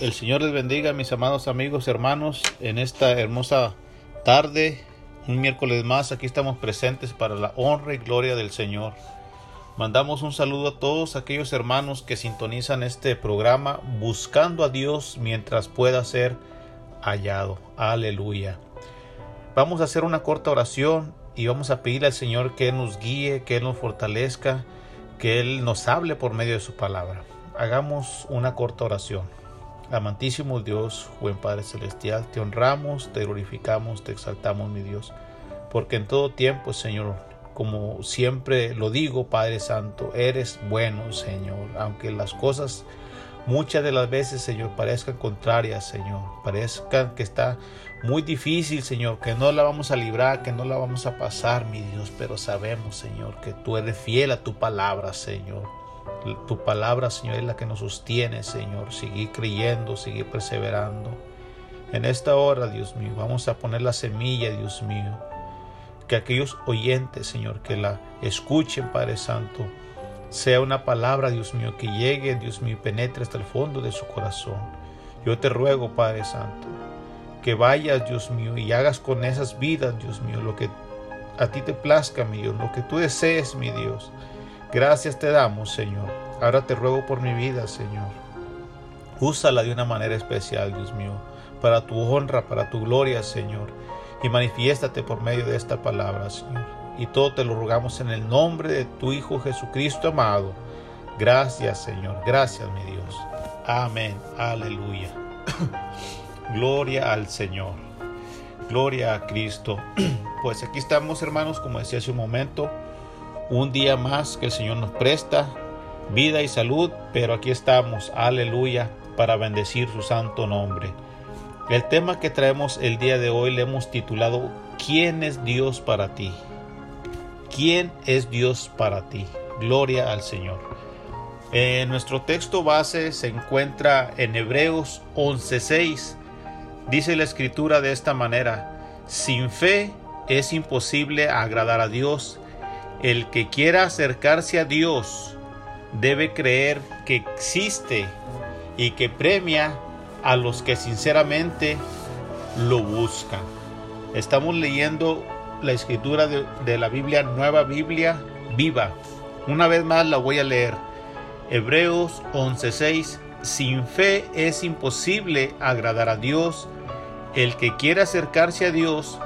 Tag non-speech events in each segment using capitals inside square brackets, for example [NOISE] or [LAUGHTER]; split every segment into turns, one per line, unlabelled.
El Señor les bendiga, mis amados amigos, hermanos, en esta hermosa tarde, un miércoles más, aquí estamos presentes para la honra y gloria del Señor. Mandamos un saludo a todos aquellos hermanos que sintonizan este programa buscando a Dios mientras pueda ser hallado. Aleluya. Vamos a hacer una corta oración y vamos a pedirle al Señor que nos guíe, que nos fortalezca, que Él nos hable por medio de su palabra. Hagamos una corta oración. Amantísimo Dios, buen Padre Celestial, te honramos, te glorificamos, te exaltamos, mi Dios, porque en todo tiempo, Señor, como siempre lo digo, Padre Santo, eres bueno, Señor, aunque las cosas muchas de las veces, Señor, parezcan contrarias, Señor, parezcan que está muy difícil, Señor, que no la vamos a librar, que no la vamos a pasar, mi Dios, pero sabemos, Señor, que tú eres fiel a tu palabra, Señor. Tu palabra, Señor, es la que nos sostiene, Señor. Seguir creyendo, seguir perseverando. En esta hora, Dios mío, vamos a poner la semilla, Dios mío. Que aquellos oyentes, Señor, que la escuchen, Padre Santo, sea una palabra, Dios mío, que llegue, Dios mío, penetre hasta el fondo de su corazón. Yo te ruego, Padre Santo, que vayas, Dios mío, y hagas con esas vidas, Dios mío, lo que a ti te plazca, mi Dios, lo que tú desees, mi Dios. Gracias te damos, Señor. Ahora te ruego por mi vida, Señor. Úsala de una manera especial, Dios mío, para tu honra, para tu gloria, Señor. y manifiéstate por medio de esta palabra, Señor. Y todo te lo rogamos en el nombre de tu Hijo Jesucristo amado. Gracias, Señor. Gracias, mi Dios. Amén. Aleluya. [COUGHS] Gloria al Señor. Gloria a Cristo. [COUGHS] Pues aquí estamos, hermanos, como decía hace un momento, un día más que el Señor nos presta, vida y salud, pero aquí estamos, aleluya, para bendecir su santo nombre. El tema que traemos el día de hoy le hemos titulado ¿Quién es Dios para ti? ¿Quién es Dios para ti? Gloria al Señor. Eh, nuestro texto base se encuentra en Hebreos 11:6. Dice la escritura de esta manera, sin fe es imposible agradar a Dios. El que quiera acercarse a Dios debe creer que existe y que premia a los que sinceramente lo buscan. Estamos leyendo la escritura de, la Biblia, Nueva Biblia Viva. Una vez más la voy a leer. Hebreos 11:6. Sin fe es imposible agradar a Dios. El que quiera acercarse a Dios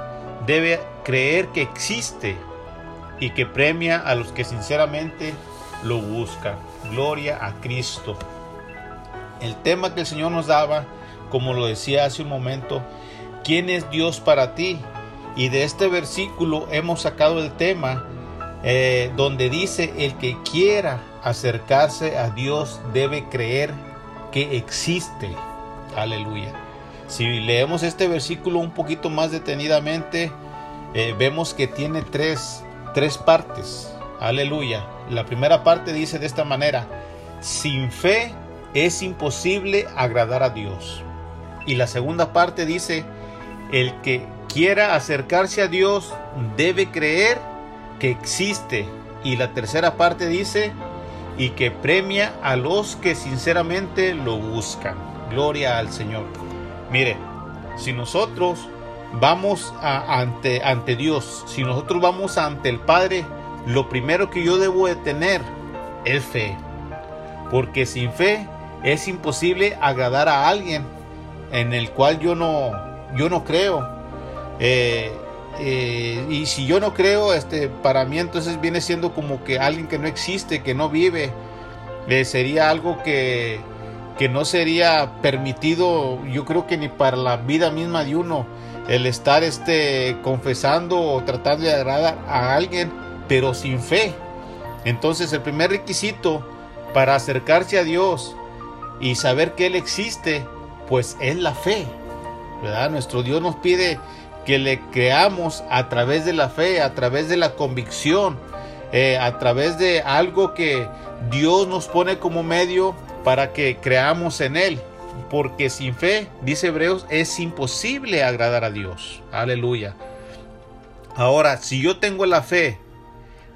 debe creer que existe y que premia a los que sinceramente lo buscan. Gloria a Cristo. El tema que el Señor nos daba, como lo decía hace un momento, ¿quién es Dios para ti? Y de este versículo hemos sacado el tema eh, donde dice, el que quiera acercarse a Dios debe creer que existe. Aleluya. Si leemos este versículo un poquito más detenidamente, eh, vemos que tiene tres, tres partes. Aleluya. La primera parte dice de esta manera, sin fe es imposible agradar a Dios. Y la segunda parte dice, el que quiera acercarse a Dios debe creer que existe. Y la tercera parte dice, y que premia a los que sinceramente lo buscan. Gloria al Señor. Mire, si nosotros vamos ante, ante Dios, si nosotros vamos ante el Padre, lo primero que yo debo de tener es fe. Porque sin fe es imposible agradar a alguien en el cual yo no, yo no creo. Eh, eh, y si yo no creo, este, para mí entonces viene siendo como que alguien que no existe, que no vive. Eh, sería algo que, que no sería permitido, yo creo que ni para la vida misma de uno, el estar este, confesando o tratando de agradar a alguien, pero sin fe. Entonces el primer requisito para acercarse a Dios y saber que Él existe, pues es la fe. ¿verdad? Nuestro Dios nos pide que le creamos a través de la fe, a través de la convicción, eh, a través de algo que Dios nos pone como medio para que creamos en Él. Porque sin fe, dice Hebreos, es imposible agradar a Dios. Aleluya. Ahora, si yo tengo la fe,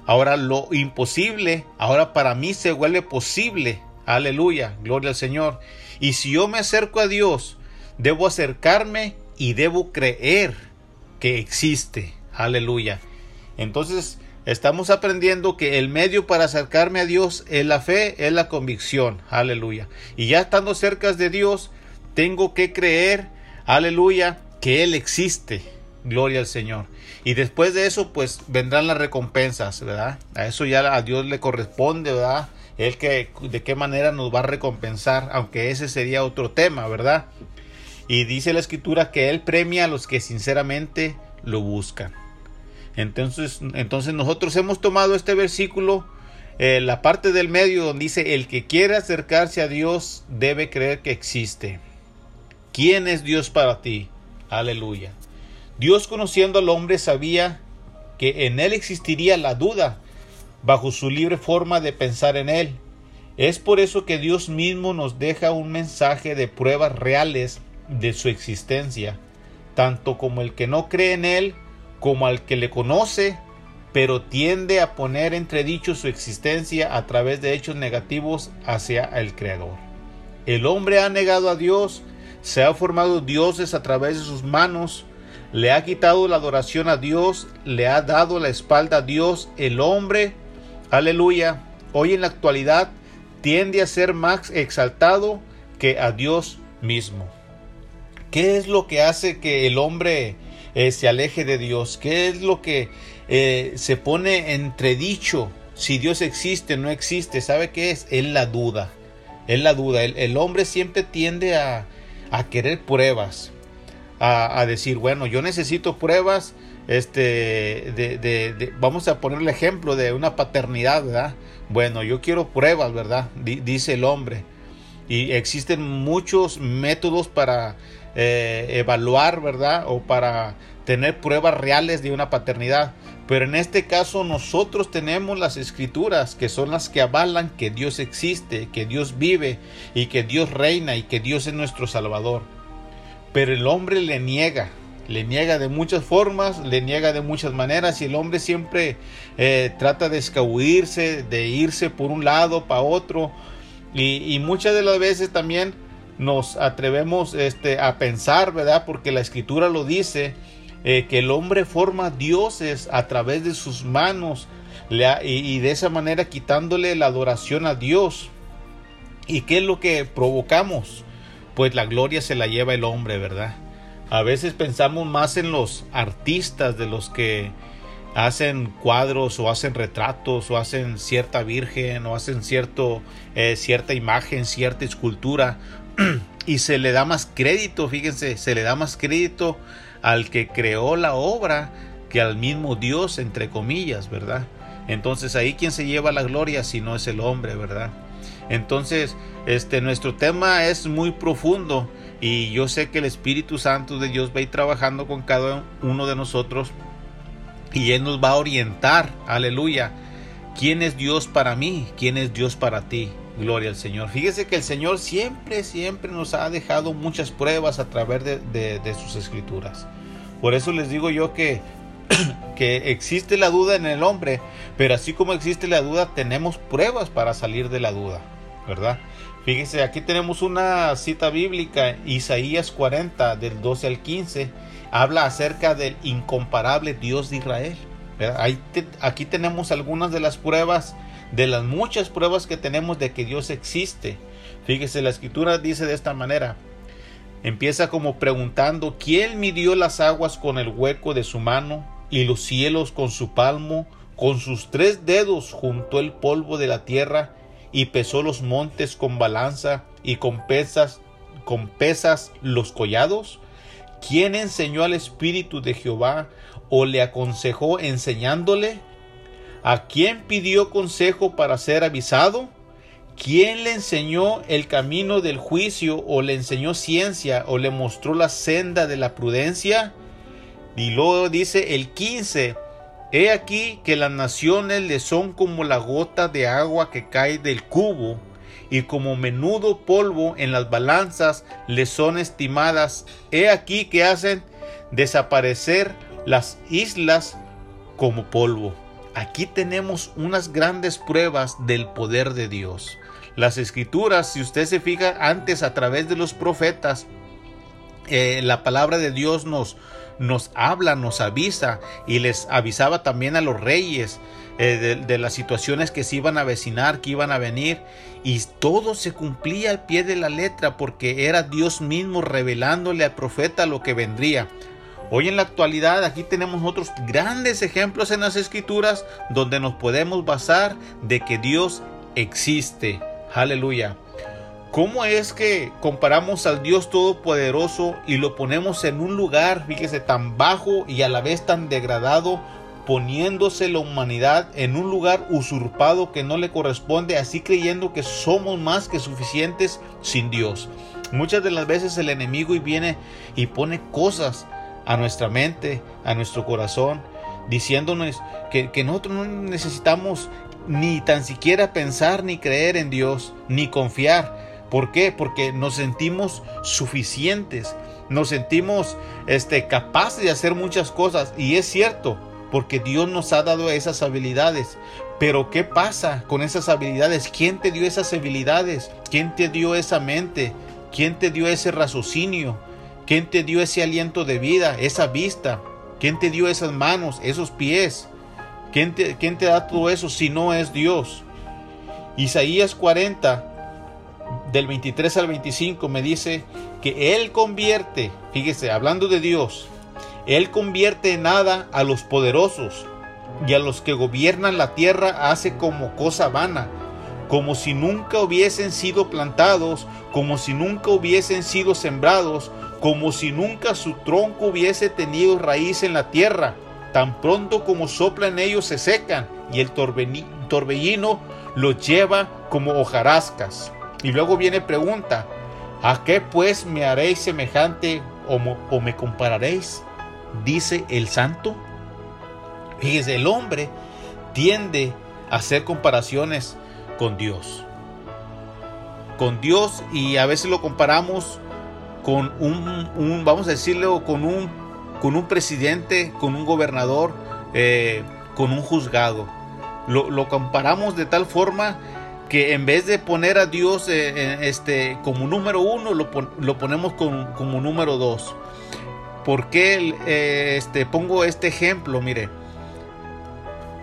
ahora lo imposible, ahora para mí se vuelve posible. Aleluya, gloria al Señor. Y si yo me acerco a Dios, debo acercarme y debo creer que existe. Aleluya. Entonces, estamos aprendiendo que el medio para acercarme a Dios es la fe, es la convicción. Aleluya. Y ya estando cerca de Dios, tengo que creer, aleluya, que Él existe. Gloria al Señor. Y después de eso, pues vendrán las recompensas, ¿verdad? A eso ya a Dios le corresponde, ¿verdad? Él que de qué manera nos va a recompensar, aunque ese sería otro tema, ¿verdad? Y dice la escritura que Él premia a los que sinceramente lo buscan. Entonces, entonces nosotros hemos tomado este versículo, eh, la parte del medio donde dice, el que quiere acercarse a Dios debe creer que existe. ¿Quién es Dios para ti? Aleluya. Dios conociendo al hombre sabía que en él existiría la duda bajo su libre forma de pensar en él. Es por eso que Dios mismo nos deja un mensaje de pruebas reales de su existencia, tanto como el que no cree en Él, como al que le conoce, pero tiende a poner entredicho su existencia a través de hechos negativos hacia el Creador. El hombre ha negado a Dios, se ha formado dioses a través de sus manos, le ha quitado la adoración a Dios, le ha dado la espalda a Dios, el hombre, aleluya, hoy en la actualidad tiende a ser más exaltado que a Dios mismo. ¿Qué es lo que hace que el hombre eh, se aleje de Dios? ¿Qué es lo que eh, se pone entredicho? Si Dios existe no existe, ¿sabe qué es? Es la duda. Es la duda. El, hombre siempre tiende a, querer pruebas. A, decir, bueno, yo necesito pruebas. Este, de, vamos a poner el ejemplo de una paternidad, ¿verdad? Bueno, yo quiero pruebas, ¿verdad? dice el hombre. Y existen muchos métodos para eh, evaluar, ¿verdad? O para tener pruebas reales de una paternidad. Pero en este caso nosotros tenemos las escrituras que son las que avalan que Dios existe, que Dios vive y que Dios reina y que Dios es nuestro Salvador. Pero el hombre le niega, le niega de muchas formas, le niega de muchas maneras y el hombre siempre eh, trata de escabuirse, de irse por un lado para otro y muchas de las veces también nos atrevemos este, a pensar, ¿verdad? Porque la escritura lo dice, eh, que el hombre forma dioses a través de sus manos y, de esa manera quitándole la adoración a Dios. ¿Y qué es lo que provocamos? Pues la gloria se la lleva el hombre, ¿verdad? A veces pensamos más en los artistas de los que hacen cuadros o hacen retratos o hacen cierta virgen o hacen cierto, eh, cierta imagen, cierta escultura y se le da más crédito, fíjense, se le da más crédito al que creó la obra que al mismo Dios, entre comillas, ¿verdad? Entonces ahí quien se lleva la gloria si no es el hombre, ¿verdad? Entonces, este nuestro tema es muy profundo y yo sé que el Espíritu Santo de Dios va a ir trabajando con cada uno de nosotros y él nos va a orientar, aleluya. ¿Quién es Dios para mí? ¿Quién es Dios para ti? Gloria al Señor. Fíjese que el Señor siempre, siempre nos ha dejado muchas pruebas a través de, sus escrituras. Por eso les digo yo que, [CLEARS THROAT] que existe la duda en el hombre, pero así como existe la duda, tenemos pruebas para salir de la duda, ¿verdad? Fíjese, aquí tenemos una cita bíblica, Isaías 40, del 12 al 15, habla acerca del incomparable Dios de Israel. aquí tenemos algunas de las pruebas de las muchas pruebas que tenemos de que Dios existe. Fíjese, la escritura dice de esta manera. Empieza como preguntando, ¿quién midió las aguas con el hueco de su mano y los cielos con su palmo? Con sus tres dedos juntó el polvo de la tierra y pesó los montes con balanza y con pesas, con pesas los collados. ¿Quién enseñó al Espíritu de Jehová o le aconsejó enseñándole? ¿A quién pidió consejo para ser avisado? ¿Quién le enseñó el camino del juicio o le enseñó ciencia o le mostró la senda de la prudencia? Y luego dice el 15, He aquí que las naciones le son como la gota de agua que cae del cubo, y como menudo polvo en las balanzas le son estimadas. He aquí que hacen desaparecer las islas como polvo. Aquí tenemos unas grandes pruebas del poder de Dios. Las escrituras, si usted se fija antes a través de los profetas, eh, la palabra de Dios nos, nos habla, nos avisa y les avisaba también a los reyes eh, de, de, las situaciones que se iban a vecinar, que iban a venir y todo se cumplía al pie de la letra porque era Dios mismo revelándole al profeta lo que vendría. Hoy en la actualidad aquí tenemos otros grandes ejemplos en las escrituras donde nos podemos basar de que Dios existe. Aleluya. ¿Cómo es que comparamos al Dios Todopoderoso y lo ponemos en un lugar, fíjese, tan bajo y a la vez tan degradado, poniéndose la humanidad en un lugar usurpado que no le corresponde, así creyendo que somos más que suficientes sin Dios? Muchas de las veces el enemigo viene y pone cosas a nuestra mente, a nuestro corazón, diciéndonos que, nosotros no necesitamos ni tan siquiera pensar ni creer en Dios, ni confiar. ¿Por qué? Porque nos sentimos suficientes, nos sentimos este, capaces de hacer muchas cosas. Y es cierto, porque Dios nos ha dado esas habilidades. Pero ¿qué pasa con esas habilidades? ¿Quién te dio esas habilidades? ¿Quién te dio esa mente? ¿Quién te dio ese raciocinio? ¿Quién te dio ese aliento de vida, esa vista? ¿Quién te dio esas manos, esos pies? ¿Quién te, da todo eso si no es Dios? Isaías 40, del 23 al 25, me dice que Él convierte, fíjese, hablando de Dios, Él convierte en nada a los poderosos y a los que gobiernan la tierra hace como cosa vana, como si nunca hubiesen sido plantados, como si nunca hubiesen sido sembrados, como si nunca su tronco hubiese tenido raíz en la tierra. Tan pronto como soplan ellos se secan y el torbellino los lleva como hojarascas. Y luego viene pregunta, ¿a qué pues me haréis semejante o, me compararéis? Dice el santo. Fíjese, el hombre tiende a hacer comparaciones con Dios. Con Dios y a veces lo comparamos con un, vamos a decirlo, con un, con un presidente, con un gobernador, eh, con un juzgado. Lo, comparamos de tal forma que en vez de poner a Dios eh, este, como número uno, lo, ponemos como, número dos. ¿Por qué eh, este, pongo este ejemplo? Mire,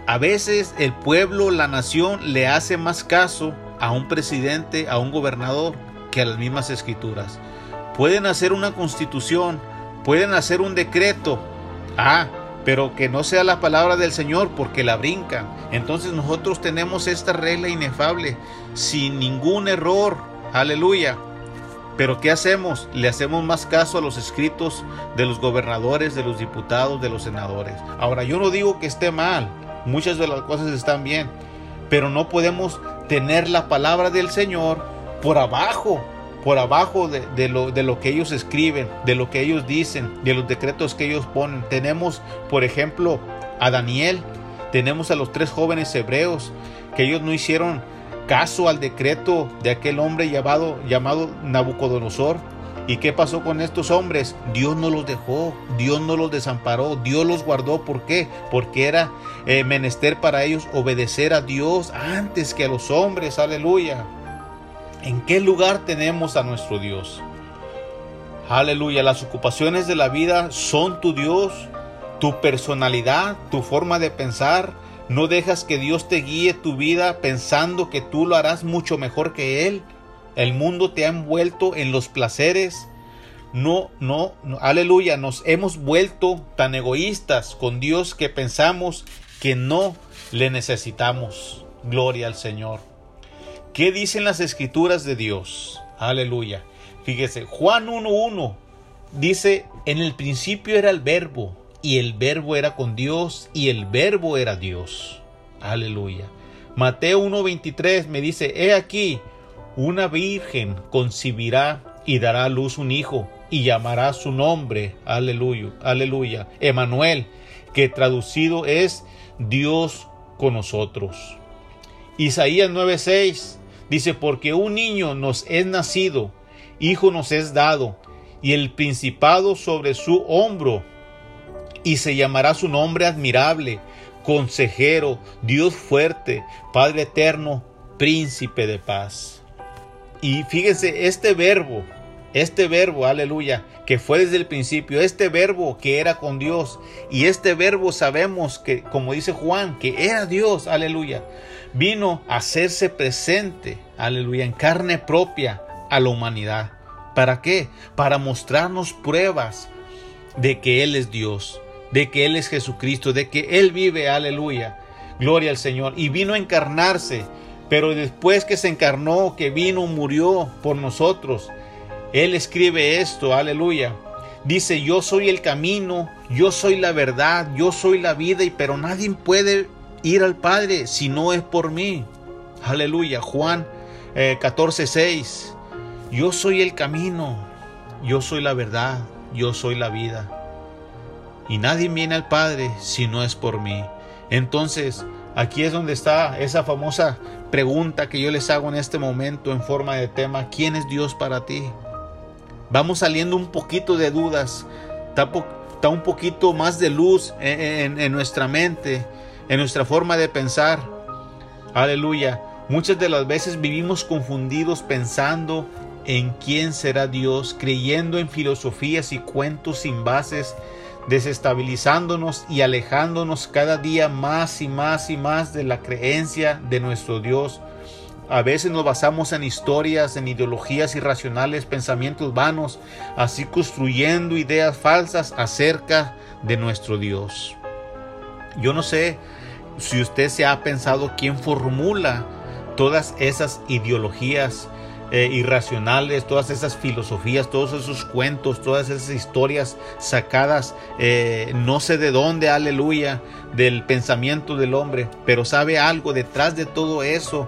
a veces el pueblo, la nación, le hace más caso a un presidente, a un gobernador, que a las mismas escrituras. Pueden hacer una constitución, pueden hacer un decreto. Ah, pero que no sea la palabra del Señor porque la brincan. Entonces nosotros tenemos esta regla inefable, sin ningún error. Aleluya. Pero ¿qué hacemos? Le hacemos más caso a los escritos de los gobernadores, de los diputados, de los senadores. Ahora, yo no digo que esté mal, muchas de las cosas están bien, pero no podemos tener la palabra del Señor por abajo por abajo de, lo, de, lo, que ellos escriben, de lo que ellos dicen, de los decretos que ellos ponen. Tenemos, por ejemplo, a Daniel, tenemos a los tres jóvenes hebreos, que ellos no hicieron caso al decreto de aquel hombre llamado, llamado Nabucodonosor. ¿Y qué pasó con estos hombres? Dios no los dejó, Dios no los desamparó, Dios los guardó. ¿Por qué? Porque era eh, menester para ellos obedecer a Dios antes que a los hombres. Aleluya. ¿En qué lugar tenemos a nuestro Dios? Aleluya, las ocupaciones de la vida son tu Dios, tu personalidad, tu forma de pensar. No dejas que Dios te guíe tu vida pensando que tú lo harás mucho mejor que Él. El mundo te ha envuelto en los placeres. No, no, aleluya, nos hemos vuelto tan egoístas con Dios que pensamos que no le necesitamos. Gloria al Señor. ¿Qué dicen las escrituras de Dios? Aleluya. Fíjese, Juan 1.1 dice, en el principio era el verbo, y el verbo era con Dios, y el verbo era Dios. Aleluya. Mateo 1.23 me dice, he aquí, una virgen concibirá y dará a luz un hijo, y llamará su nombre, aleluya, aleluya, Emanuel, que traducido es Dios con nosotros. Isaías 9:6 Dice, porque un niño nos es nacido, hijo nos es dado, y el principado sobre su hombro, y se llamará su nombre admirable, consejero, Dios fuerte, Padre eterno, príncipe de paz. Y fíjense, este verbo, este verbo, aleluya, que fue desde el principio, este verbo que era con Dios, y este verbo sabemos que, como dice Juan, que era Dios, aleluya vino a hacerse presente, aleluya, en carne propia a la humanidad. ¿Para qué? Para mostrarnos pruebas de que Él es Dios, de que Él es Jesucristo, de que Él vive, aleluya. Gloria al Señor. Y vino a encarnarse, pero después que se encarnó, que vino, murió por nosotros, Él escribe esto, aleluya. Dice, yo soy el camino, yo soy la verdad, yo soy la vida, y pero nadie puede ir al Padre si no es por mí. Aleluya. Juan 14, eh, 6. Yo soy el camino, yo soy la verdad, yo soy la vida. Y nadie viene al Padre si no es por mí. Entonces, aquí es donde está esa famosa pregunta que yo les hago en este momento en forma de tema. ¿Quién es Dios para ti? Vamos saliendo un poquito de dudas. Está, un poquito más de luz en nuestra mente en nuestra forma de pensar. Aleluya. Muchas de las veces vivimos confundidos pensando en quién será Dios, creyendo en filosofías y cuentos sin bases, desestabilizándonos y alejándonos cada día más y más y más de la creencia de nuestro Dios. A veces nos basamos en historias, en ideologías irracionales, pensamientos vanos, así construyendo ideas falsas acerca de nuestro Dios. Yo no sé si usted se ha pensado quién formula todas esas ideologías eh, irracionales, todas esas filosofías, todos esos cuentos, todas esas historias sacadas, eh, no sé de dónde, aleluya, del pensamiento del hombre, pero sabe algo, detrás de todo eso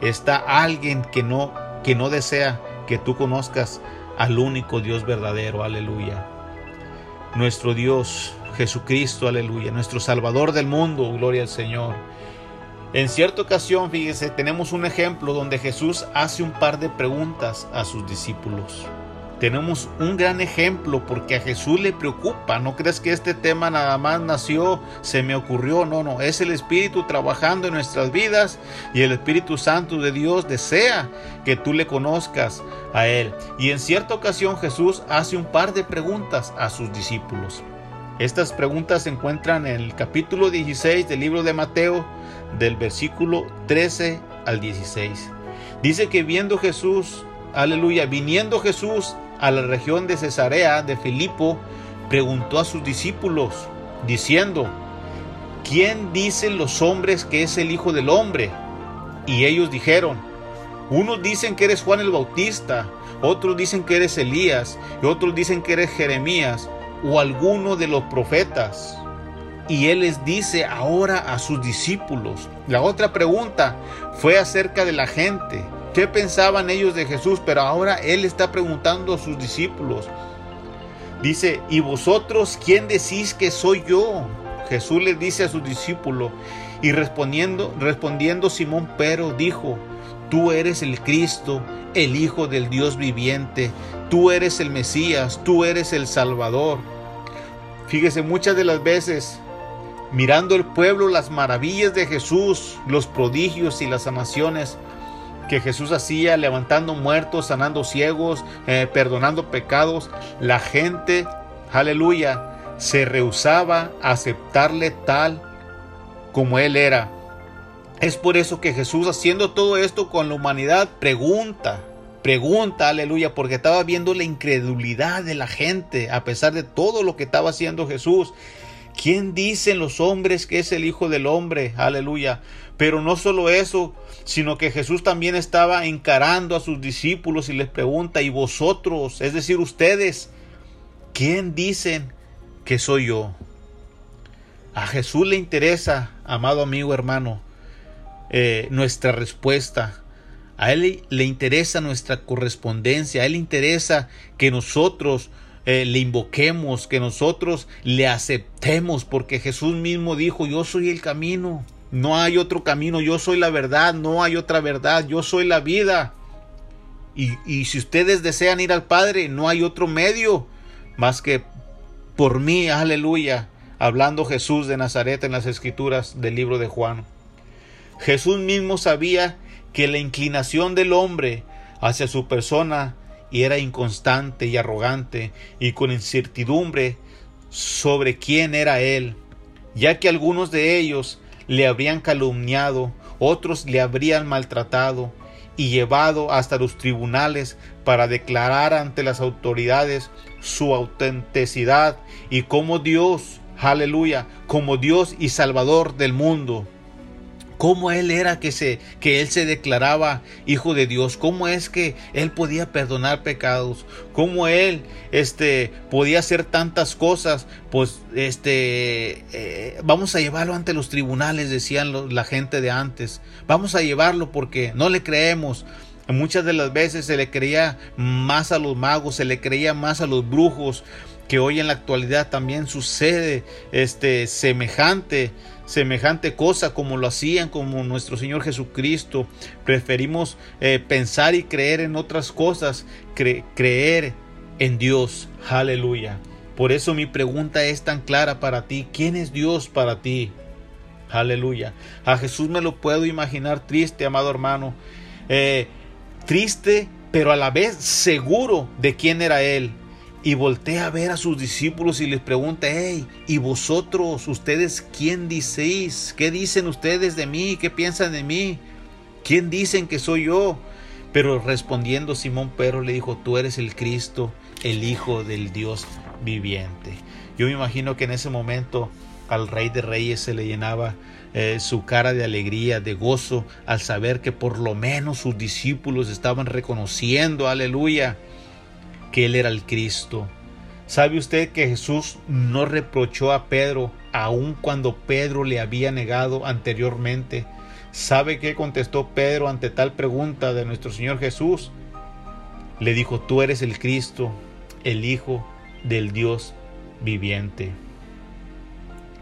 está alguien que no, que no desea que tú conozcas al único Dios verdadero, aleluya. Nuestro Dios, Jesucristo, aleluya, nuestro Salvador del mundo, gloria al Señor. En cierta ocasión, fíjese, tenemos un ejemplo donde Jesús hace un par de preguntas a sus discípulos. Tenemos un gran ejemplo porque a Jesús le preocupa. No crees que este tema nada más nació, se me ocurrió. No, no, es el Espíritu trabajando en nuestras vidas y el Espíritu Santo de Dios desea que tú le conozcas a Él. Y en cierta ocasión Jesús hace un par de preguntas a sus discípulos. Estas preguntas se encuentran en el capítulo 16 del libro de Mateo, del versículo 13 al 16. Dice que viendo Jesús, aleluya, viniendo Jesús a la región de Cesarea de Filipo, preguntó a sus discípulos, diciendo, ¿quién dicen los hombres que es el Hijo del Hombre? Y ellos dijeron, unos dicen que eres Juan el Bautista, otros dicen que eres Elías, y otros dicen que eres Jeremías, o alguno de los profetas. Y él les dice ahora a sus discípulos. La otra pregunta fue acerca de la gente. ¿Qué pensaban ellos de Jesús? Pero ahora él está preguntando a sus discípulos. Dice, ¿y vosotros quién decís que soy yo? Jesús les dice a sus discípulos. Y respondiendo, respondiendo Simón Pero dijo, tú eres el Cristo, el Hijo del Dios viviente, tú eres el Mesías, tú eres el Salvador. Fíjese, muchas de las veces mirando el pueblo las maravillas de Jesús, los prodigios y las sanaciones que Jesús hacía, levantando muertos, sanando ciegos, eh, perdonando pecados, la gente, aleluya, se rehusaba a aceptarle tal como Él era. Es por eso que Jesús haciendo todo esto con la humanidad pregunta, pregunta, aleluya, porque estaba viendo la incredulidad de la gente a pesar de todo lo que estaba haciendo Jesús. ¿Quién dicen los hombres que es el Hijo del Hombre? Aleluya. Pero no solo eso, sino que Jesús también estaba encarando a sus discípulos y les pregunta, ¿y vosotros, es decir, ustedes, quién dicen que soy yo? A Jesús le interesa, amado amigo hermano, eh, nuestra respuesta. A Él le interesa nuestra correspondencia. A Él le interesa que nosotros eh, le invoquemos, que nosotros le aceptemos, porque Jesús mismo dijo, yo soy el camino, no hay otro camino, yo soy la verdad, no hay otra verdad, yo soy la vida. Y, y si ustedes desean ir al Padre, no hay otro medio más que por mí, aleluya, hablando Jesús de Nazaret en las escrituras del libro de Juan. Jesús mismo sabía que la inclinación del hombre hacia su persona era inconstante y arrogante y con incertidumbre sobre quién era él, ya que algunos de ellos le habrían calumniado, otros le habrían maltratado y llevado hasta los tribunales para declarar ante las autoridades su autenticidad y como Dios, aleluya, como Dios y Salvador del mundo cómo él era que se que él se declaraba hijo de Dios, cómo es que él podía perdonar pecados, cómo él este podía hacer tantas cosas, pues este eh, vamos a llevarlo ante los tribunales decían la gente de antes. Vamos a llevarlo porque no le creemos. Muchas de las veces se le creía más a los magos, se le creía más a los brujos, que hoy en la actualidad también sucede este semejante semejante cosa como lo hacían como nuestro Señor Jesucristo. Preferimos eh, pensar y creer en otras cosas, creer en Dios. Aleluya. Por eso mi pregunta es tan clara para ti. ¿Quién es Dios para ti? Aleluya. A Jesús me lo puedo imaginar triste, amado hermano. Eh, triste, pero a la vez seguro de quién era Él y voltea a ver a sus discípulos y les pregunta, hey, ¿y vosotros, ustedes quién dicéis? ¿Qué dicen ustedes de mí? ¿Qué piensan de mí? ¿quién dicen que soy yo? Pero respondiendo Simón Pedro le dijo, tú eres el Cristo, el Hijo del Dios viviente. Yo me imagino que en ese momento al Rey de Reyes se le llenaba eh, su cara de alegría, de gozo, al saber que por lo menos sus discípulos estaban reconociendo, aleluya, que Él era el Cristo. ¿Sabe usted que Jesús no reprochó a Pedro aun cuando Pedro le había negado anteriormente? ¿Sabe qué contestó Pedro ante tal pregunta de nuestro Señor Jesús? Le dijo, tú eres el Cristo, el Hijo del Dios viviente.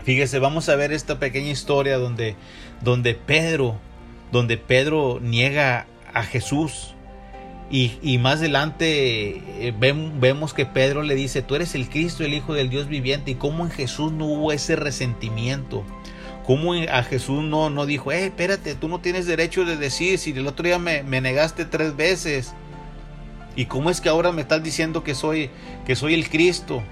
Fíjese, vamos a ver esta pequeña historia donde, donde Pedro, donde Pedro niega a Jesús. Y, más adelante eh, vemos que Pedro le dice, tú eres el Cristo, el Hijo del Dios viviente. Y cómo en Jesús no hubo ese resentimiento. Cómo a Jesús no, no dijo, eh, espérate, tú no tienes derecho de decir si el otro día me, me negaste tres veces. ¿Y cómo es que ahora me estás diciendo que soy, que soy el Cristo?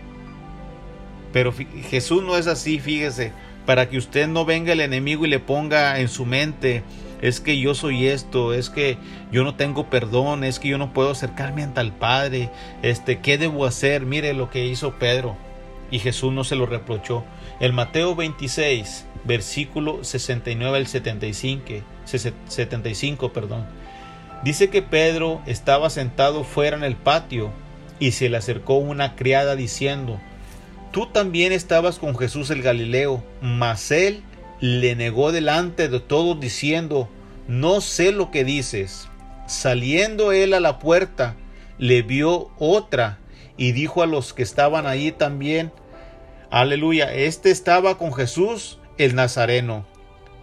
Pero Jesús no es así, fíjese, para que usted no venga el enemigo y le ponga en su mente, es que yo soy esto, es que yo no tengo perdón, es que yo no puedo acercarme ante el Padre, este, ¿qué debo hacer? Mire lo que hizo Pedro. Y Jesús no se lo reprochó. El Mateo 26, versículo 69 al 75, 75, perdón. Dice que Pedro estaba sentado fuera en el patio y se le acercó una criada diciendo, Tú también estabas con Jesús el Galileo, mas él le negó delante de todos diciendo, no sé lo que dices. Saliendo él a la puerta, le vio otra y dijo a los que estaban allí también, aleluya, este estaba con Jesús el Nazareno.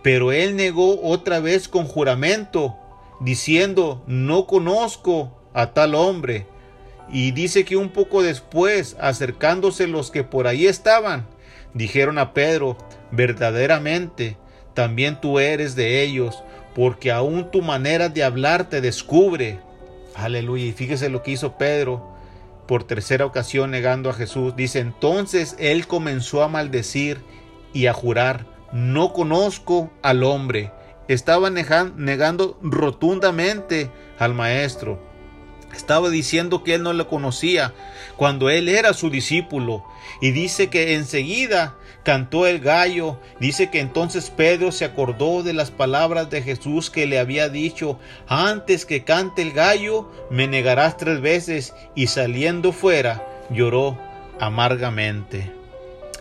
Pero él negó otra vez con juramento, diciendo, no conozco a tal hombre. Y dice que un poco después, acercándose los que por ahí estaban, dijeron a Pedro, verdaderamente, también tú eres de ellos, porque aún tu manera de hablar te descubre. Aleluya. Y fíjese lo que hizo Pedro por tercera ocasión negando a Jesús. Dice, entonces él comenzó a maldecir y a jurar, no conozco al hombre. Estaba negando rotundamente al maestro. Estaba diciendo que él no le conocía cuando él era su discípulo. Y dice que enseguida cantó el gallo. Dice que entonces Pedro se acordó de las palabras de Jesús que le había dicho, antes que cante el gallo, me negarás tres veces. Y saliendo fuera, lloró amargamente.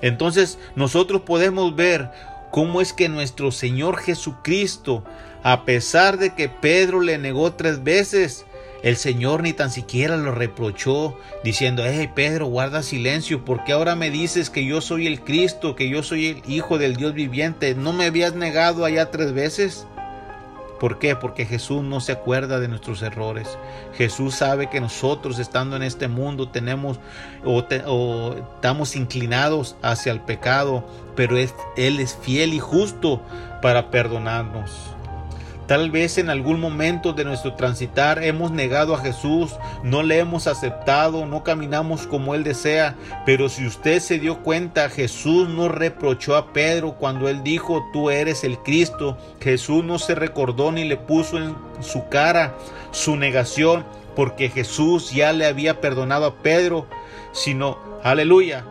Entonces nosotros podemos ver cómo es que nuestro Señor Jesucristo, a pesar de que Pedro le negó tres veces, el Señor ni tan siquiera lo reprochó, diciendo, hey Pedro, guarda silencio, porque ahora me dices que yo soy el Cristo, que yo soy el Hijo del Dios viviente. ¿No me habías negado allá tres veces? ¿Por qué? Porque Jesús no se acuerda de nuestros errores. Jesús sabe que nosotros estando en este mundo tenemos o, o estamos inclinados hacia el pecado, pero Él es fiel y justo para perdonarnos. Tal vez en algún momento de nuestro transitar hemos negado a Jesús, no le hemos aceptado, no caminamos como Él desea, pero si usted se dio cuenta, Jesús no reprochó a Pedro cuando Él dijo, tú eres el Cristo. Jesús no se recordó ni le puso en su cara su negación, porque Jesús ya le había perdonado a Pedro, sino, aleluya,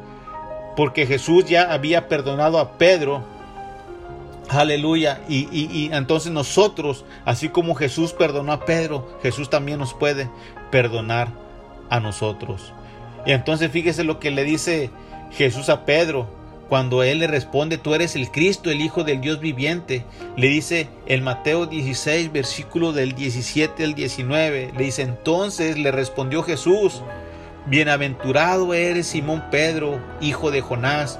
porque Jesús ya había perdonado a Pedro Aleluya. Y, entonces nosotros, así como Jesús perdonó a Pedro, Jesús también nos puede perdonar a nosotros. Y entonces fíjese lo que le dice Jesús a Pedro cuando él le responde, tú eres el Cristo, el Hijo del Dios viviente. Le dice en Mateo 16, versículo del 17 al 19, le dice, entonces le respondió Jesús, bienaventurado eres Simón Pedro, hijo de Jonás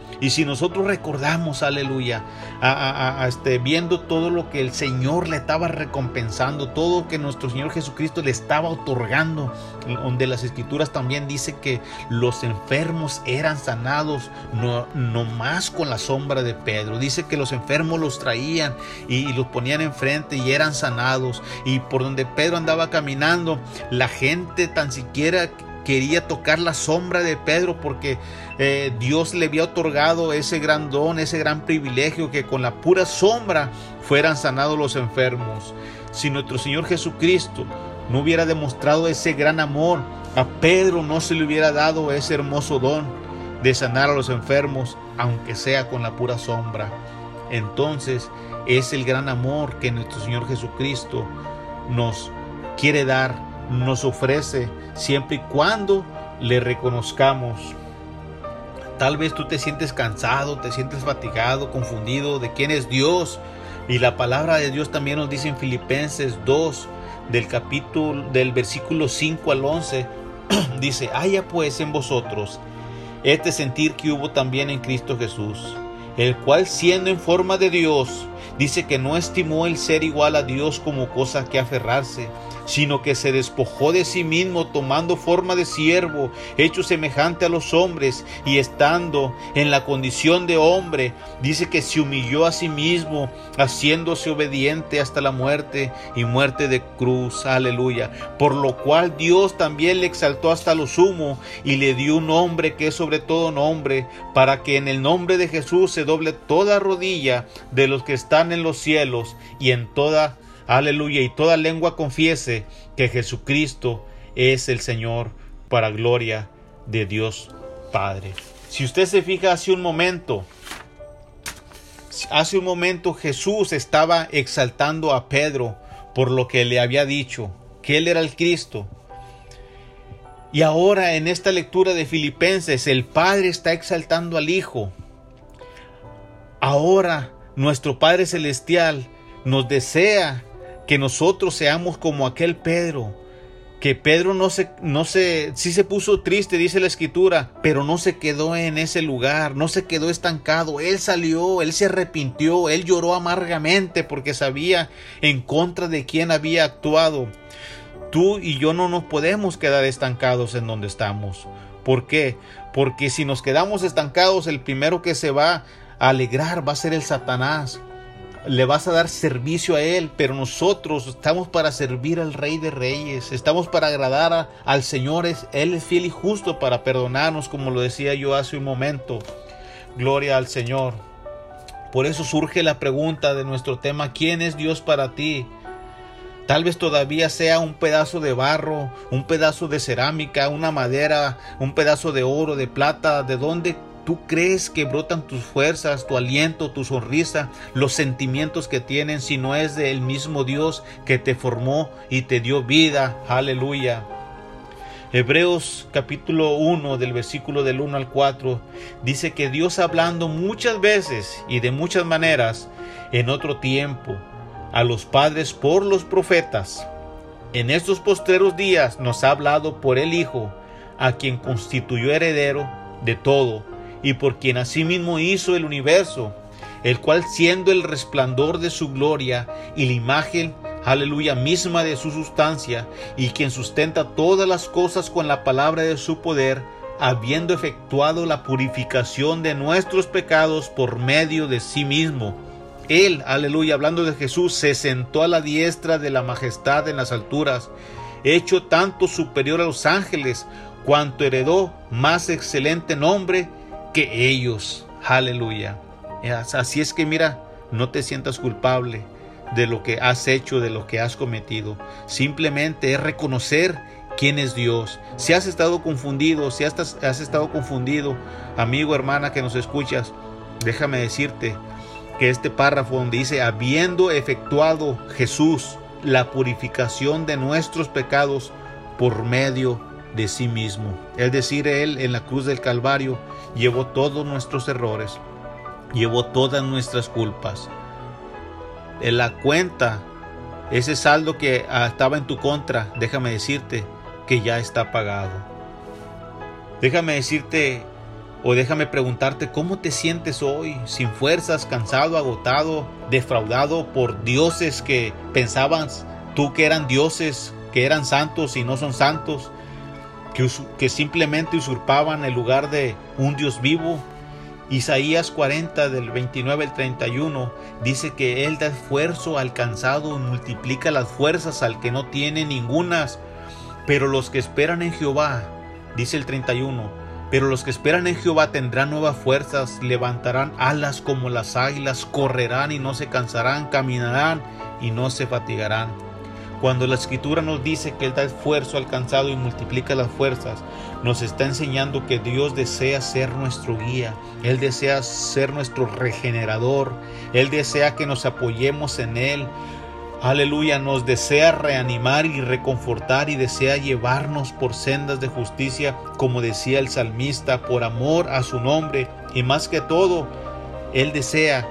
Y si nosotros recordamos, aleluya, a, este, viendo todo lo que el Señor le estaba recompensando, todo que nuestro Señor Jesucristo le estaba otorgando, donde las escrituras también dice que los enfermos eran sanados, no, no más con la sombra de Pedro. Dice que los enfermos los traían y, y los ponían enfrente y eran sanados. Y por donde Pedro andaba caminando, la gente tan siquiera quería tocar la sombra de Pedro porque eh, Dios le había otorgado ese gran don, ese gran privilegio que con la pura sombra fueran sanados los enfermos. Si nuestro Señor Jesucristo no hubiera demostrado ese gran amor, a Pedro no se le hubiera dado ese hermoso don de sanar a los enfermos, aunque sea con la pura sombra. Entonces es el gran amor que nuestro Señor Jesucristo nos quiere dar, nos ofrece siempre y cuando le reconozcamos. Tal vez tú te sientes cansado, te sientes fatigado, confundido de quién es Dios. Y la palabra de Dios también nos dice en Filipenses 2, del capítulo, del versículo 5 al 11, [CLEARS THROAT] dice, haya pues en vosotros este sentir que hubo también en Cristo Jesús, el cual siendo en forma de Dios, dice que no estimó el ser igual a Dios como cosa que aferrarse, sino que se despojó de sí mismo tomando forma de siervo, hecho semejante a los hombres, y estando en la condición de hombre, dice que se humilló a sí mismo, haciéndose obediente hasta la muerte y muerte de cruz. Aleluya. Por lo cual Dios también le exaltó hasta lo sumo y le dio un nombre que es sobre todo nombre, para que en el nombre de Jesús se doble toda rodilla de los que están en los cielos y en toda Aleluya. Y toda lengua confiese que Jesucristo es el Señor para gloria de Dios Padre. Si usted se fija hace un momento, hace un momento Jesús estaba exaltando a Pedro por lo que le había dicho, que él era el Cristo. Y ahora en esta lectura de Filipenses el Padre está exaltando al Hijo. Ahora nuestro Padre Celestial nos desea que nosotros seamos como aquel Pedro, que Pedro no se, no se, sí se puso triste, dice la escritura, pero no se quedó en ese lugar, no se quedó estancado, él salió, él se arrepintió, él lloró amargamente porque sabía en contra de quién había actuado. Tú y yo no nos podemos quedar estancados en donde estamos. ¿Por qué? Porque si nos quedamos estancados, el primero que se va a alegrar va a ser el Satanás le vas a dar servicio a Él, pero nosotros estamos para servir al Rey de Reyes, estamos para agradar al Señor, Él es fiel y justo para perdonarnos, como lo decía yo hace un momento. Gloria al Señor. Por eso surge la pregunta de nuestro tema, ¿quién es Dios para ti? Tal vez todavía sea un pedazo de barro, un pedazo de cerámica, una madera, un pedazo de oro, de plata, de dónde ¿Tú crees que brotan tus fuerzas, tu aliento, tu sonrisa, los sentimientos que tienen si no es del mismo Dios que te formó y te dio vida? Aleluya. Hebreos capítulo 1 del versículo del 1 al 4 dice que Dios hablando muchas veces y de muchas maneras en otro tiempo a los padres por los profetas, en estos postreros días nos ha hablado por el Hijo, a quien constituyó heredero de todo y por quien asimismo hizo el universo, el cual siendo el resplandor de su gloria y la imagen, aleluya, misma de su sustancia, y quien sustenta todas las cosas con la palabra de su poder, habiendo efectuado la purificación de nuestros pecados por medio de sí mismo. Él, aleluya, hablando de Jesús, se sentó a la diestra de la majestad en las alturas, hecho tanto superior a los ángeles, cuanto heredó más excelente nombre que ellos. Aleluya. Así es que mira, no te sientas culpable de lo que has hecho, de lo que has cometido. Simplemente es reconocer quién es Dios. Si has estado confundido, si has, has estado confundido, amigo, hermana que nos escuchas, déjame decirte que este párrafo donde dice, habiendo efectuado Jesús la purificación de nuestros pecados por medio de sí mismo. Es decir, Él en la cruz del Calvario llevó todos nuestros errores, llevó todas nuestras culpas. En la cuenta, ese saldo que ah, estaba en tu contra, déjame decirte que ya está pagado. Déjame decirte O déjame preguntarte cómo te sientes hoy, sin fuerzas, cansado, agotado, defraudado por dioses que pensaban tú que eran dioses, que eran santos y no son santos, que, simplemente usurpaban el lugar de un Dios vivo. Isaías 40 del 29 al 31 dice que Él da esfuerzo al cansado y multiplica las fuerzas al que no tiene ningunas. Pero los que esperan en Jehová, dice el 31, pero los que esperan en Jehová tendrán nuevas fuerzas, levantarán alas como las águilas, correrán y no se cansarán, caminarán y no se fatigarán. Cuando la escritura nos dice que Él da esfuerzo al cansado y multiplica las fuerzas, nos está enseñando que Dios desea ser nuestro guía, Él desea ser nuestro regenerador, Él desea que nos apoyemos en Él, Aleluya, nos desea reanimar y reconfortar y desea llevarnos por sendas de justicia, como decía el salmista, por amor a su nombre. Y más que todo, Él desea,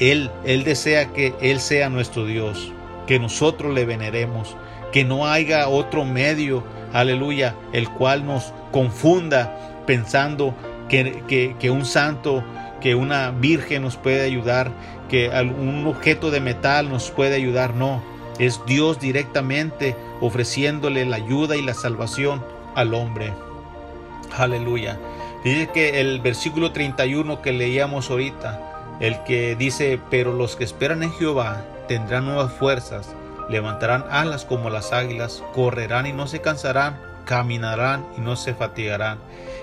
Él, Él desea que Él sea nuestro Dios, que nosotros le veneremos, que no haya otro medio, aleluya, el cual nos confunda pensando que, que, un santo que una virgen nos puede ayudar, que un objeto de metal nos puede ayudar, no. Es Dios directamente ofreciéndole la ayuda y la salvación al hombre. Aleluya. Dice que el versículo 31 que leíamos ahorita, el que dice, pero los que esperan en Jehová tendrán nuevas fuerzas, levantarán alas como las águilas, correrán y no se cansarán, caminarán y no se fatigarán.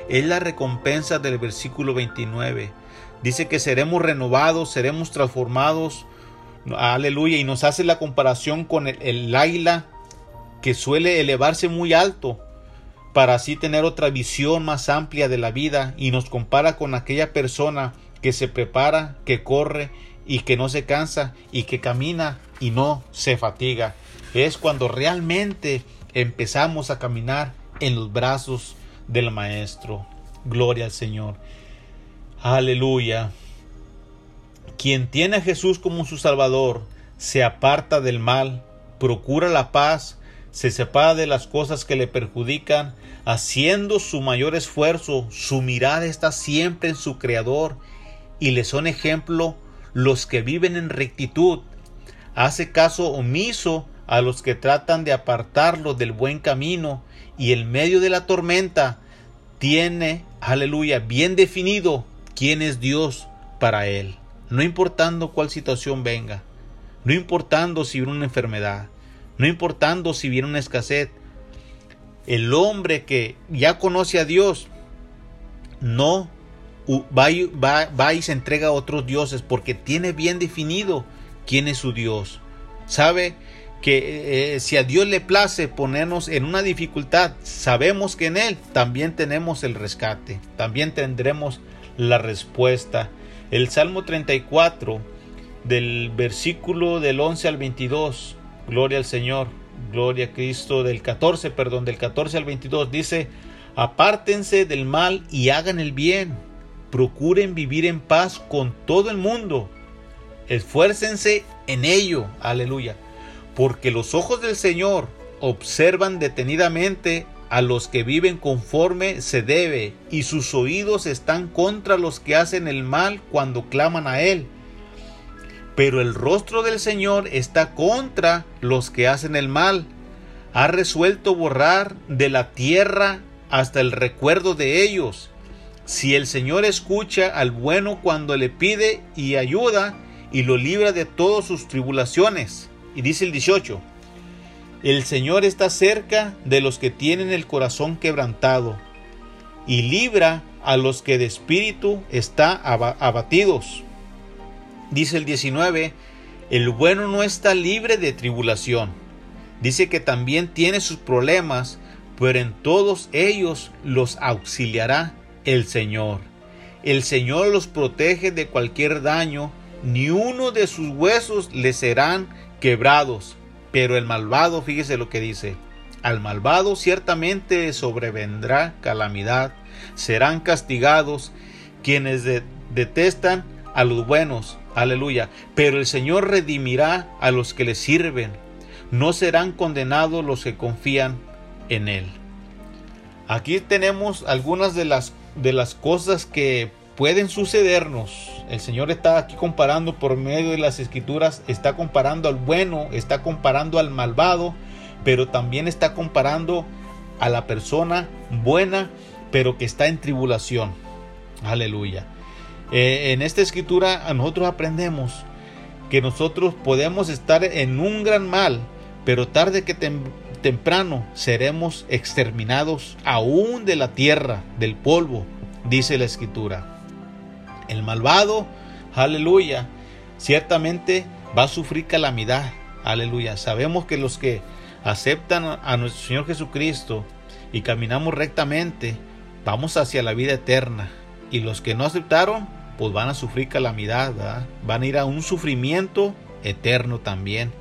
Es la recompensa del versículo 29 Dice que seremos renovados, seremos transformados. Aleluya. Y nos hace la comparación con el, águila que suele elevarse muy alto para así tener otra visión más amplia de la vida y nos compara con aquella persona que se prepara, que corre y que no se cansa y que camina y no se fatiga. Es cuando realmente empezamos a caminar en los brazos del Maestro. Gloria al Señor. Aleluya. Quien tiene a Jesús como su Salvador se aparta del mal, procura la paz, se separa de las cosas que le perjudican, haciendo su mayor esfuerzo, su mirada está siempre en su Creador y le son ejemplo los que viven en rectitud. Hace caso omiso a los que tratan de apartarlo del buen camino y en medio de la tormenta tiene, aleluya, bien definido quién es Dios para él, no importando cuál situación venga, no importando si viene una enfermedad, no importando si viene una escasez. El hombre que ya conoce a Dios no va, y se entrega a otros dioses porque tiene bien definido quién es su Dios. Sabe que eh, si a Dios le place ponernos en una dificultad, sabemos que en Él también tenemos el rescate, también tendremos la respuesta. El Salmo 34 del versículo del 11 al 22, gloria al Señor, gloria a Cristo, del 14, perdón, del 14 al 22 dice, apártense del mal y hagan el bien, procuren vivir en paz con todo el mundo, esfuércense en ello, aleluya, porque los ojos del Señor observan detenidamente a los que viven conforme se debe, y sus oídos están contra los que hacen el mal cuando claman a Él. Pero el rostro del Señor está contra los que hacen el mal. Ha resuelto borrar de la tierra hasta el recuerdo de ellos. Si el Señor escucha al bueno cuando le pide y ayuda y lo libra de todas sus tribulaciones. Y dice el 18, el Señor está cerca de los que tienen el corazón quebrantado y libra a los que de espíritu está abatidos. Dice el 19, el bueno no está libre de tribulación. Dice que también tiene sus problemas, pero en todos ellos los auxiliará el Señor. El Señor los protege de cualquier daño, ni uno de sus huesos le serán quebrados. Pero el malvado, fíjese lo que dice, al malvado ciertamente sobrevendrá calamidad, serán castigados quienes detestan a los buenos, aleluya, pero el Señor redimirá a los que le sirven, no serán condenados los que confían en Él. Aquí tenemos algunas de las de las cosas que pueden sucedernos. El Señor está aquí comparando por medio de las escrituras, está comparando al bueno, está comparando al malvado, pero también está comparando a la persona buena, pero que está en tribulación. Aleluya. Eh, en esta escritura nosotros aprendemos que nosotros podemos estar en un gran mal, pero tarde que temprano seremos exterminados aún de la tierra, del polvo, dice la escritura. El malvado, aleluya, ciertamente va a sufrir calamidad, aleluya. Sabemos que los que aceptan a nuestro Señor Jesucristo y caminamos rectamente, vamos hacia la vida eterna. Y los que no aceptaron, pues van a sufrir calamidad, van a ir a un sufrimiento eterno también.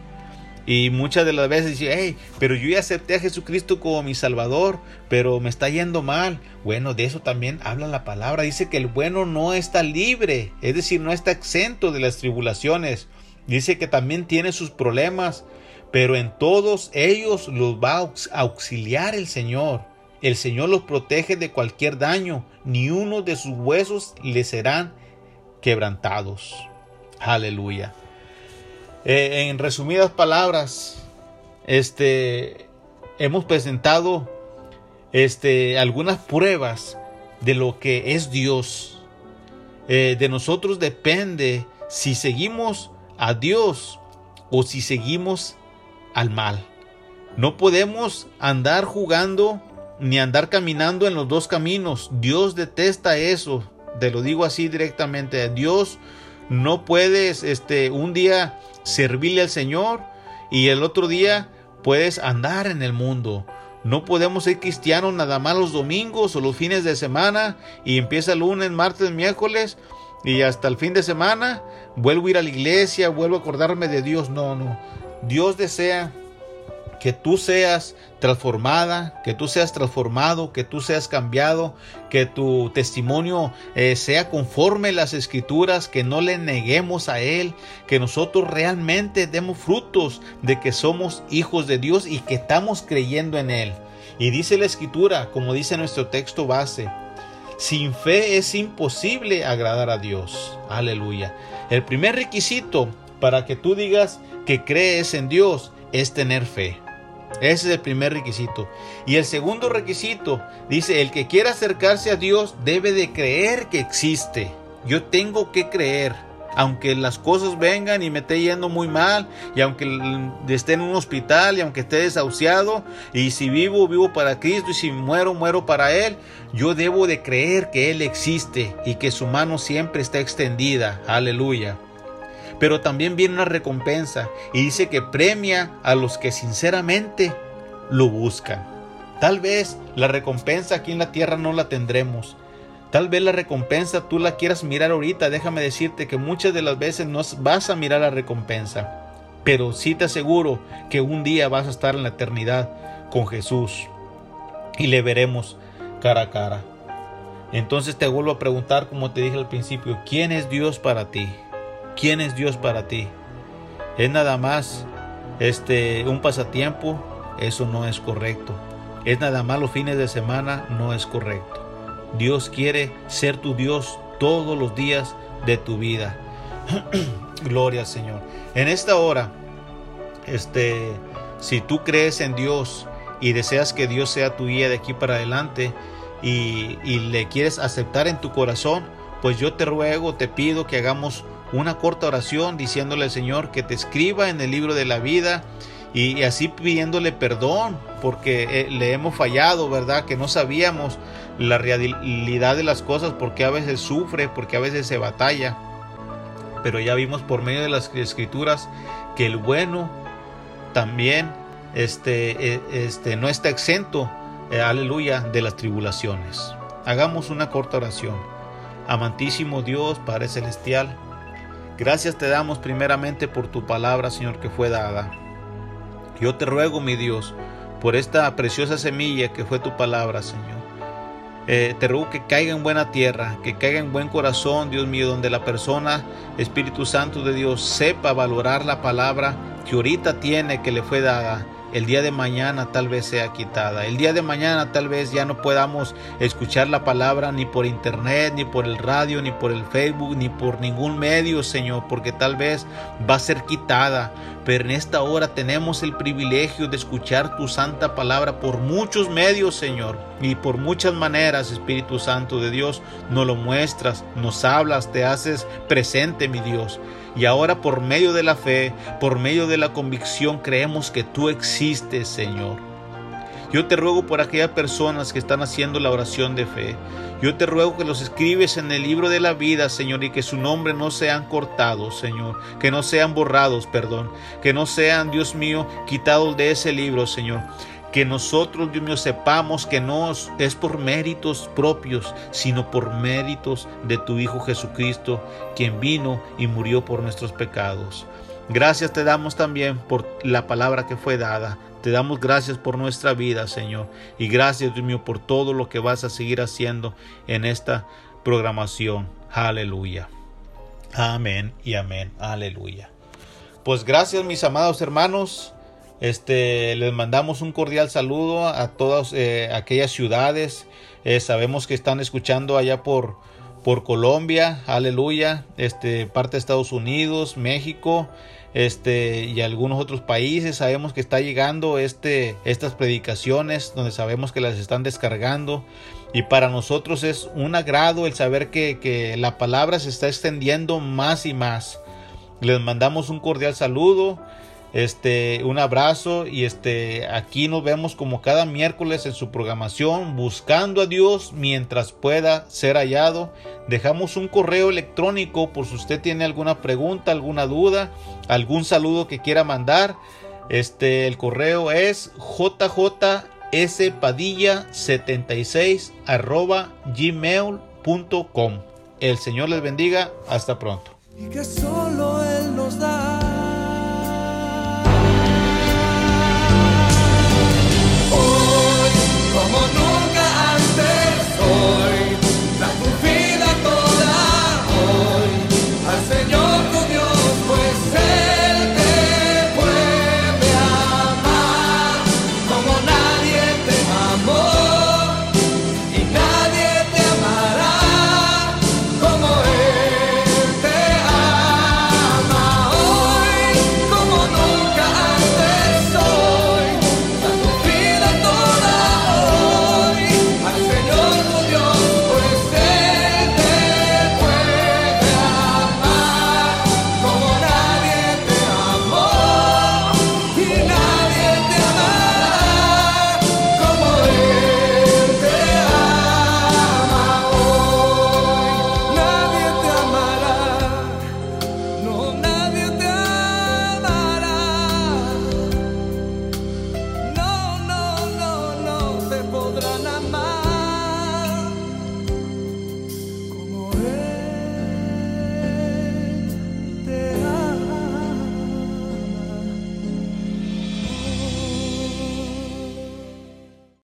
Y muchas de las veces dice, hey, pero yo ya acepté a Jesucristo como mi Salvador, pero me está yendo mal. Bueno, de eso también habla la palabra. Dice que el bueno no está libre, es decir, no está exento de las tribulaciones. Dice que también tiene sus problemas, pero en todos ellos los va a auxiliar el Señor. El Señor los protege de cualquier daño, ni uno de sus huesos le serán quebrantados. Aleluya. Eh, en resumidas palabras, este, hemos presentado este, algunas pruebas de lo que es Dios. Eh, de nosotros depende si seguimos a Dios o si seguimos al mal. No podemos andar jugando ni andar caminando en los dos caminos. Dios detesta eso. Te lo digo así directamente. Dios no puedes este un día servirle al Señor y el otro día puedes andar en el mundo. No podemos ser cristianos nada más los domingos o los fines de semana y empieza lunes, martes, miércoles y hasta el fin de semana vuelvo a ir a la iglesia, vuelvo a acordarme de Dios. No, no. Dios desea que tú seas transformada, que tú seas transformado, que tú seas cambiado, que tu testimonio eh, sea conforme las escrituras, que no le neguemos a Él, que nosotros realmente demos frutos de que somos hijos de Dios y que estamos creyendo en Él. Y dice la escritura, como dice nuestro texto base, sin fe es imposible agradar a Dios. Aleluya. El primer requisito para que tú digas que crees en Dios es tener fe. Ese es el primer requisito. Y el segundo requisito dice, el que quiera acercarse a Dios debe de creer que existe. Yo tengo que creer. Aunque las cosas vengan y me esté yendo muy mal, y aunque esté en un hospital, y aunque esté desahuciado, y si vivo, vivo para Cristo, y si muero, muero para Él, yo debo de creer que Él existe y que su mano siempre está extendida. Aleluya pero también viene una recompensa y dice que premia a los que sinceramente lo buscan. Tal vez la recompensa aquí en la tierra no la tendremos. Tal vez la recompensa tú la quieras mirar ahorita. Déjame decirte que muchas de las veces no vas a mirar la recompensa. Pero sí te aseguro que un día vas a estar en la eternidad con Jesús y le veremos cara a cara. Entonces te vuelvo a preguntar, como te dije al principio, ¿quién es Dios para ti? ¿Quién es Dios para ti? ¿Es nada más este un pasatiempo? Eso no es correcto. ¿Es nada más los fines de semana? No es correcto. Dios quiere ser tu Dios todos los días de tu vida. [CLEARS THROAT] Gloria al Señor. En esta hora, este, si tú crees en Dios y deseas que Dios sea tu guía de aquí para adelante y, y le quieres aceptar en tu corazón, pues yo te ruego, te pido que hagamos una corta oración diciéndole al Señor que te escriba en el libro de la vida y, así pidiéndole perdón porque eh, le hemos fallado, ¿verdad? Que no sabíamos la realidad de las cosas porque a veces sufre, porque a veces se batalla. Pero ya vimos por medio de las escrituras que el bueno también este, eh, este, no está exento, eh, aleluya, de las tribulaciones. Hagamos una corta oración. Amantísimo Dios, Padre Celestial, Gracias te damos primeramente por tu palabra, Señor, que fue dada. Yo te ruego, mi Dios, por esta preciosa semilla que fue tu palabra, Señor. Eh, te ruego que caiga en buena tierra, que caiga en buen corazón, Dios mío, donde la persona, Espíritu Santo de Dios, sepa valorar la palabra que ahorita tiene, que le fue dada. El día de mañana tal vez sea quitada. El día de mañana tal vez ya no podamos escuchar la palabra ni por internet, ni por el radio, ni por el Facebook, ni por ningún medio, Señor, porque tal vez va a ser quitada. Pero en esta hora tenemos el privilegio de escuchar tu santa palabra por muchos medios, Señor, y por muchas maneras, Espíritu Santo de Dios, nos lo muestras, nos hablas, te haces presente, mi Dios. Y ahora por medio de la fe, por medio de la convicción, creemos que tú existes, Señor. Yo te ruego por aquellas personas que están haciendo la oración de fe. Yo te ruego que los escribes en el libro de la vida, Señor, y que su nombre no sean cortados, Señor, que no sean borrados, perdón, que no sean, Dios mío, quitados de ese libro, Señor que nosotros, Dios mío, sepamos que no es por méritos propios, sino por méritos de tu Hijo Jesucristo, quien vino y murió por nuestros pecados. Gracias te damos también por la palabra que fue dada. Te damos gracias por nuestra vida, Señor. Y gracias, Dios mío, por todo lo que vas a seguir haciendo en esta programación. Aleluya. Amén y amén. Aleluya. Pues gracias, mis amados hermanos. Este, les mandamos un cordial saludo a todas eh, aquellas ciudades. Eh, sabemos que están escuchando allá por, por Colombia, aleluya, este, parte de Estados Unidos, México, este, y algunos otros países. Sabemos que está llegando este, estas predicaciones, donde sabemos que las están descargando. Y para nosotros es un agrado el saber que, que la palabra se está extendiendo más y más. Les mandamos un cordial saludo. Este, un abrazo y este, aquí nos vemos como cada miércoles en su programación, buscando a Dios mientras pueda ser hallado. Dejamos un correo electrónico por si usted tiene alguna pregunta, alguna duda, algún saludo que quiera mandar. Este, el correo es jjspadilla76 arroba gmail.com. El Señor les bendiga. Hasta pronto.